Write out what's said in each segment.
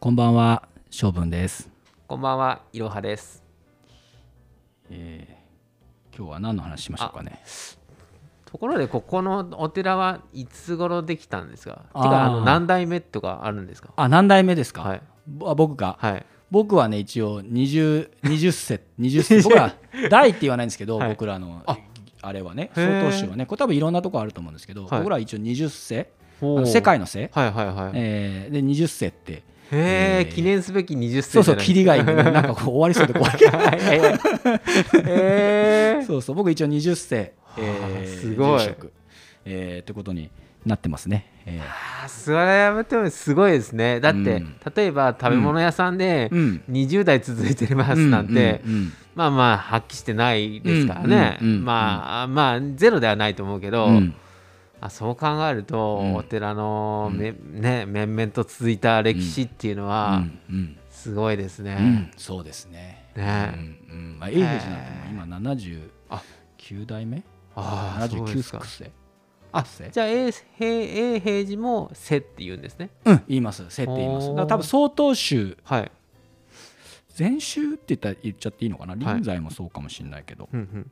こんばんは、小文です。こんばんは、いろはです。えー今日は何の話しましょうかね。ところで、ここのお寺はいつ頃できたんですか？てか、あの何代目とかあるんですか？あ、何代目ですか？はい。ぼあ僕が、はい。僕はね一応20 20世20世 僕は代って言わないんですけど、はい僕らのああれはね、曹洞宗はね、これ多分いろんなとこあると思うんですけど、はい僕らは一応20世、あほうの世界の世、はいはいはい。えーで20世って、へえ記念すべき20世そうそう、キリがいいね、なんかこう終わりそうで怖い。へえ。そうそう、僕一応20世、えはあー、すごい。えーってことになってますね。えー。あーそれやめてもすごいですね。だって、うん。例えば食べ物屋さんでうん。20代続いてますなんて、まあまあ発揮してないですからね。まあまあゼロではないと思うけど、うんあそう考えると、うん。お寺のめ、ね、面々と続いた歴史っていうのはすごいですね。うんそうですね。ね。うんうん。まあ、永平寺なんて今あ。79代目？ああそうで79すか。世？あ世じゃあ永平永平寺も「せ」って言うんですね。うん言います。世って言います。だから多分曹洞宗。はい。禅宗って言ったら言っちゃっていいのかな？はい。臨済もそうかもしれないけど、うんうん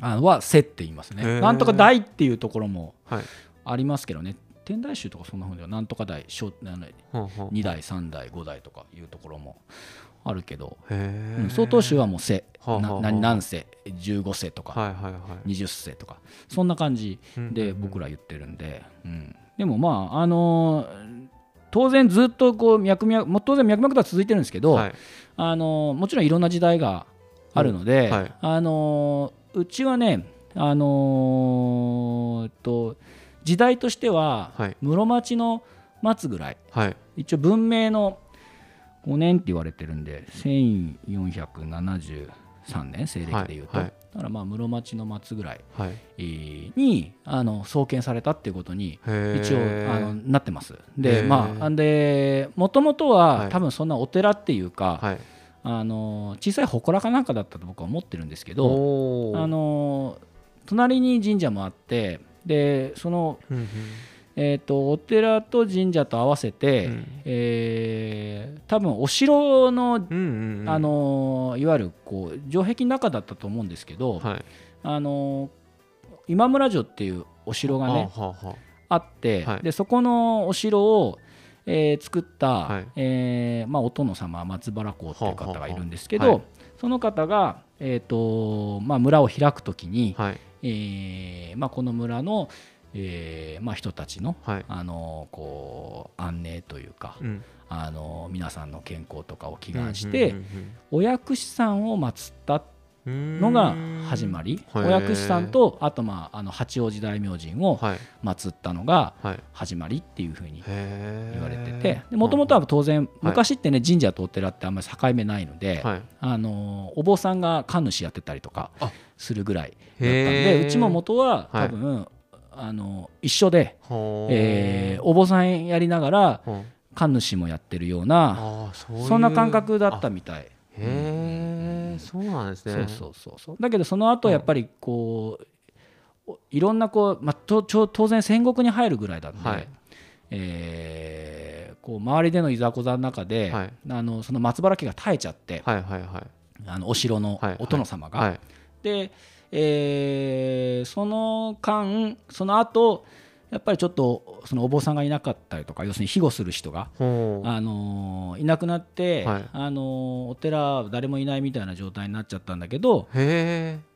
あのは世って言いますね。なんとか大っていうところもはい。ありますけどね。天台宗とかそんなふうにはなんとか大小あのほんほん2代3代5代とかいうところもあるけど。うん曹洞宗はもう世はあはあはあな何何世15世とか、はいはいはい。20世とかそんな感じうんで僕ら言ってるんで、うん。でもまああのー当然ずっとこう脈々当然脈々とは続いてるんですけど、はい。あのーもちろんいろんな時代があるので、うんはい。あのーうちはねあのーえっと時代としてははい室町の末ぐらいはい。一応文明の5年って言われてるんで1473年西暦でいうと、はいはいだからまあ室町の末ぐらいにあの創建されたっていうことに。一応あのなってます。でまあでもともとは、はい多分そんなお寺っていうか、はい。あの小さい祠かなんかだったと僕は思ってるんですけどあの隣に神社もあってでその、えー、とお寺と神社と合わせて、うん。えー多分お城の。あのいわゆるこう城壁の中だったと思うんですけど、はい。あの今村城っていうお城がねあって、はい。でそこのお城を、えー作った、はいえーまあ、お殿様松原公っていう方がいるんですけど、はその方が、えーとまあ、村を開くときに、あはい。えーまあ、この村の、えーまあ、人たちのはい。あのこう安寧というか、うんあの皆さんの健康とかを祈願して、うんお薬師さんを祀ったうんうんのが始まり、うん。お薬師さんとあと、まあ、あの八王子大明神をはい。祀ったのがはい。始まりっていうふうにへ言われてて。もともとは当然昔ってね神社とお寺ってあんまり境目ないので、はい。あのお坊さんが神主やってたりとかあ。するぐらいだったんでうちも元ははい。多分、あの一緒で、えーお坊さんやりながら神主もやってるようなそんな感覚だったあみたい。へえそうなんですね。そうそうそうそう。だけどその後やっぱりこうおいろんなこう、まあ、とちょ当然戦国に入るぐらいだんで、はい。えーこう周りでのいざこざの中で、はい。あのその松原家が耐えちゃって、はいはいはい。あのお城のはい。お殿様が。はい。で、えーその間その後やっぱりちょっとそのお坊さんがいなかったりとか要するに庇護する人があのーいなくなって、はい。あのーお寺誰もいないみたいな状態になっちゃったんだけど、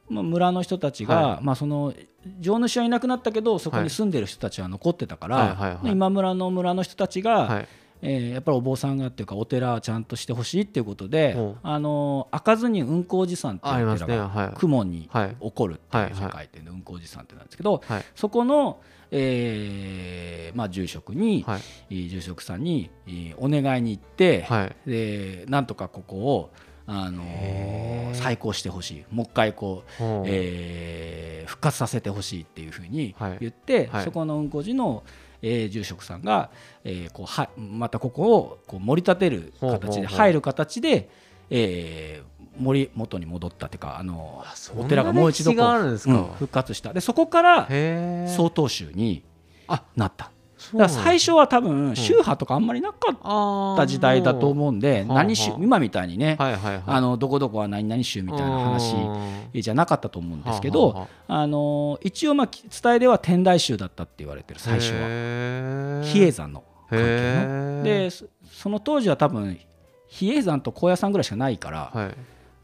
まあ、村の人たちが、はまあ、その城主はいなくなったけどそこに住んでる人たちは残ってたから、今村の村の人たちが、はいえーやっぱりお坊さんがっていうかお寺はちゃんとしてほしいっていうことで、あのー開かずに雲光寺山っていうお寺が雲にはい。起こるっていうはいはい字書いてる雲光寺山ってなんですけど、はい。そこの、えーまあ、住職に、はい。えー住職さんに、えーお願いに行って、はい。でなんとかここを、あのー再興してほしい。もう一回こう、えー復活させてほしいっていうふうにはい。言って、はい。そこの雲光寺の、えー住職さんが、えーこうはまたここをこう盛り立てる形で入る形で、えー森元に戻ったっていうかあのお寺がもう一度こううん復活した。でそこから曹洞宗にあなった。だ最初は多分宗派とかあんまりなかっあた時代だと思うんではあ何宗はあ今みたいにねあのどこどこは何々宗みたいな話うん。じゃなかったと思うんですけはどあはあ。の一応まあ伝えでは天台宗だったって言われてる最初は。は比叡山の関係の。でそその当時は多分比叡山と高野山ぐらいしかないからはい。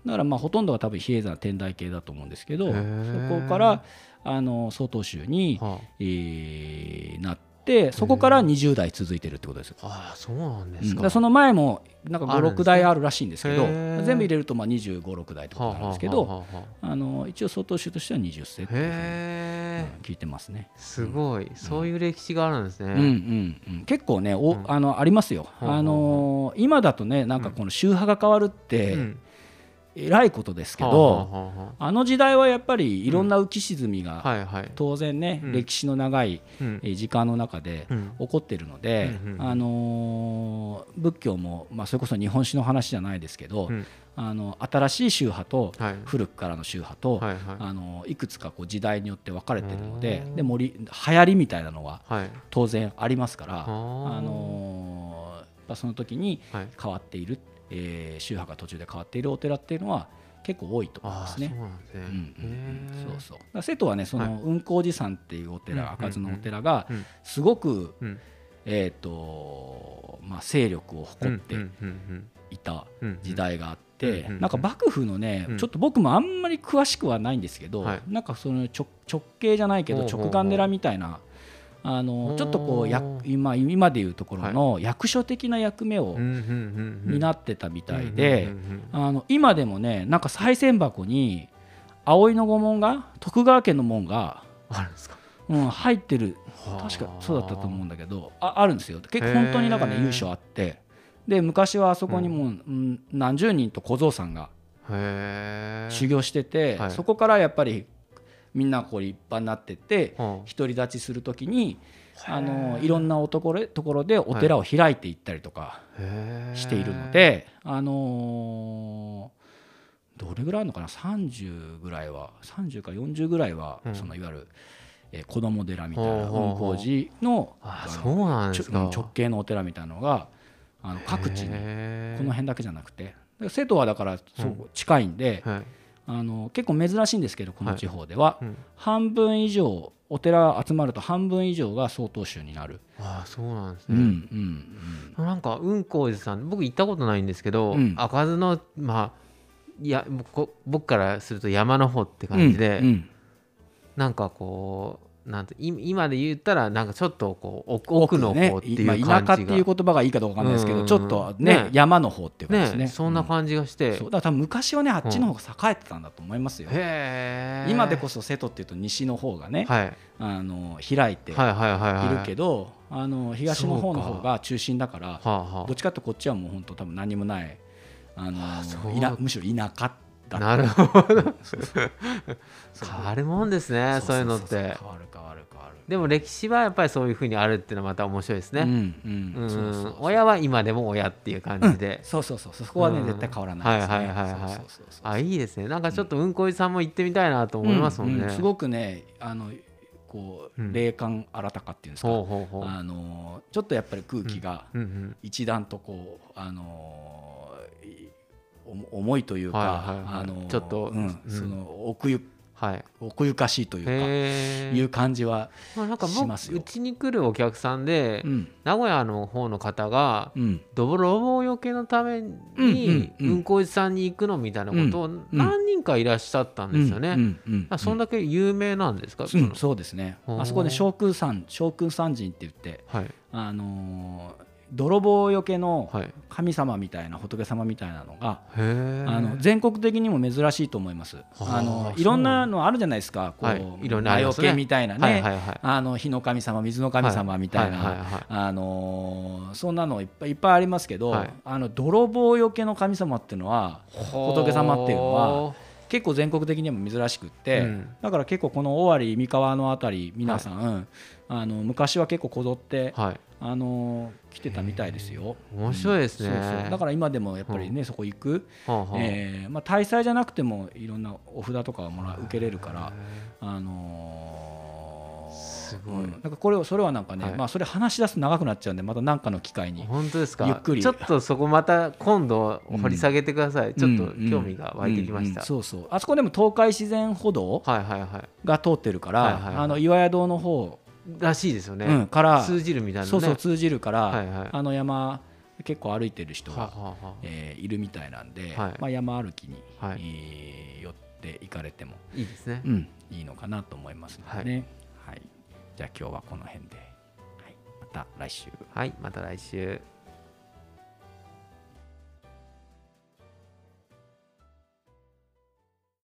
だからまあほとんどが多分比叡山天台系だと思うんですけどへそーこからあの曹洞宗に、はえーなってそこから20代続いてるってことです。あああそうなんでうん。だすかからその前もなんか56あるんですね。代あるらしいんですけど全部入れるとまあ2 5 6代ってことなんですけどはあの一応曹洞宗としては20世っていうふうに聞いてますね。すごい。そういう歴史があるんですね。うんうんうん、結構ねお、うん。あのありますよ、あのー今だとねなんかこの宗派が変わるってうんえらいことですけど、はあの時代はやっぱりいろんな浮き沈みあが当然ね、うん。歴史の長い時間の中でうん。起こってるので、あのー仏教も、まあ、それこそ日本史の話じゃないですけど、うん。あの新しい宗派とはい。古くからの宗派と、あのいくつかこう時代によって分かれてるのでうん。で森流行りみたいなのははい。当然ありますから、あ。のその時にはい。変わっている、えー宗派が途中で変わっているお寺っていうのは結構多いと思いますね。そう。そう瀬戸はねそはい。の雲光寺山っていうお寺、うん開かずのお寺がうん。すごく、うん。えーとまあ、勢力を誇っていた時代があって、なんか幕府のね、うん。ちょっと僕もあんまり詳しくはないんですけど、はい。なんかその直直径じゃないけど直眼寺みたいなあのちょっとこうやほう今今でいうところの役所的な役目を担ってたみたいであの今でもねなんか賽銭箱に葵の御門が徳川家の門が、あるんですか？うん、入ってる。はあ。確かそうだったと思うんだけどああるんですよ。結構本当になんかね由緒あって。で昔はあそこにもう、うん何十人と小僧さんが修行してて、はい。そこからやっぱりみんなこう立派になってっては独り立ちする時にあのいろんなおところところでお寺を開いていったりとかしているので、あのーどれぐらいあるのかな？30ぐらいは30か40ぐらいは、うん。そのいわゆる、えー子供寺みたいなほうほうほう。雲光寺の直系のお寺みたいなのがあの各地にこの辺だけじゃなくて。で瀬戸はだからそううん。近いんで、はいあの結構珍しいんですけどこの地方では、うん。半分以上お寺集まると半分以上が曹洞宗になる、ああそうなんですうんうねん。なんか雲光寺さん僕行ったことないんですけどうん。開かずのまあいや僕僕からすると山の方ってうん感じでうんうん。なんかこうなんてい今で言ったらなんかちょっとこう奥奥のね方っていうまあ感じが。田舎っていう言葉がいいかどうかわかんないですけど、うん。ちょっとねね山の方っていうことですね。ねそんな感じがして。そうだから多分昔はねあっちの方が栄えてたんだと思いますよ、へえ。今でこそ瀬戸っていうと西の方がね、はい。あの開いていはいはいはいはい。るけど、あの東の方の方が中心だからはあはどっちかってこっちはもう本当多分何もないあのあむしろ田舎だあなるほど。変わるもんですねそういうのって。変わる変わる変わる。でも歴史はやっぱりそういうふうにあるっていうのはまた面白いですね。親は今でも親っていう感じで。そうそうそうそこはね、うん絶対変わらないですね。はいはいはいはいあいいですね。なんかちょっとうんこいさんも行ってみたいなと思いますもんね。ううすごくねあのこうんう霊感新たかっていうんですか、ほうほうほう。あのちょっとやっぱり空気がうん。うん一段とこうあの重いというか、あのちょっとうんうん。その奥ゆはい。奥ゆかしいというかいう感じは、しますよ。うちに来るお客さんでうん。名古屋の方の方がうん。泥棒よけのためにうんうんうん。うんこいさんに行くのみたいなことを何人かいらっしゃったんですよね。そんだけ有名なんですか、うんそうですね。あそこで昇空山昇空山神って言ってはい。あのー泥棒よけのはい。神様みたいな仏様みたいなのが。あの全国的にも珍しいと思います。ああのいろんなのあるじゃないですか。こう、はいいろんな魔除けみたいなね。あの火の神様、水の神様みたいな、はいあのーそんなのいっぱいいっぱいありますけど、はいあの泥棒よけの神様っていうのは仏様っていうのは結構全国的にも珍しくって、うん。だから結構この尾張三河のあたり皆さん、あの昔は結構こぞって、はい。あのー来てたみたいですよ。面白いですね。うん。そうそう。だから今でもやっぱりね、そこ行く、はあはあ。えーまあ、大祭じゃなくてもいろんなお札とかをもらう受けれるから、あのーすごい。うん。なんかこれをそれはなんかね、はい。まあそれ話し出すと長くなっちゃうんでまた何かの機会に本当ですか？ゆっくり。ちょっとそこまた今度掘り下げてください、ちょっと興味が湧いてきました、うんうんそうそう。あそこでも東海自然歩道はいはいはが通ってるから、はいはいはいあの岩屋堂の方、いらしいですよね、うんから通じるみたいなね。そうそう通じるから、はいはい。あの山結構歩いてる人が、えーいるみたいなんで、はい。まあ、山歩きに、はい。えー寄って行かれても、いいですね、うん、いいのかなと思いますのでね、はいじゃあ今日はこの辺で、はい、また来週。はい。また来週。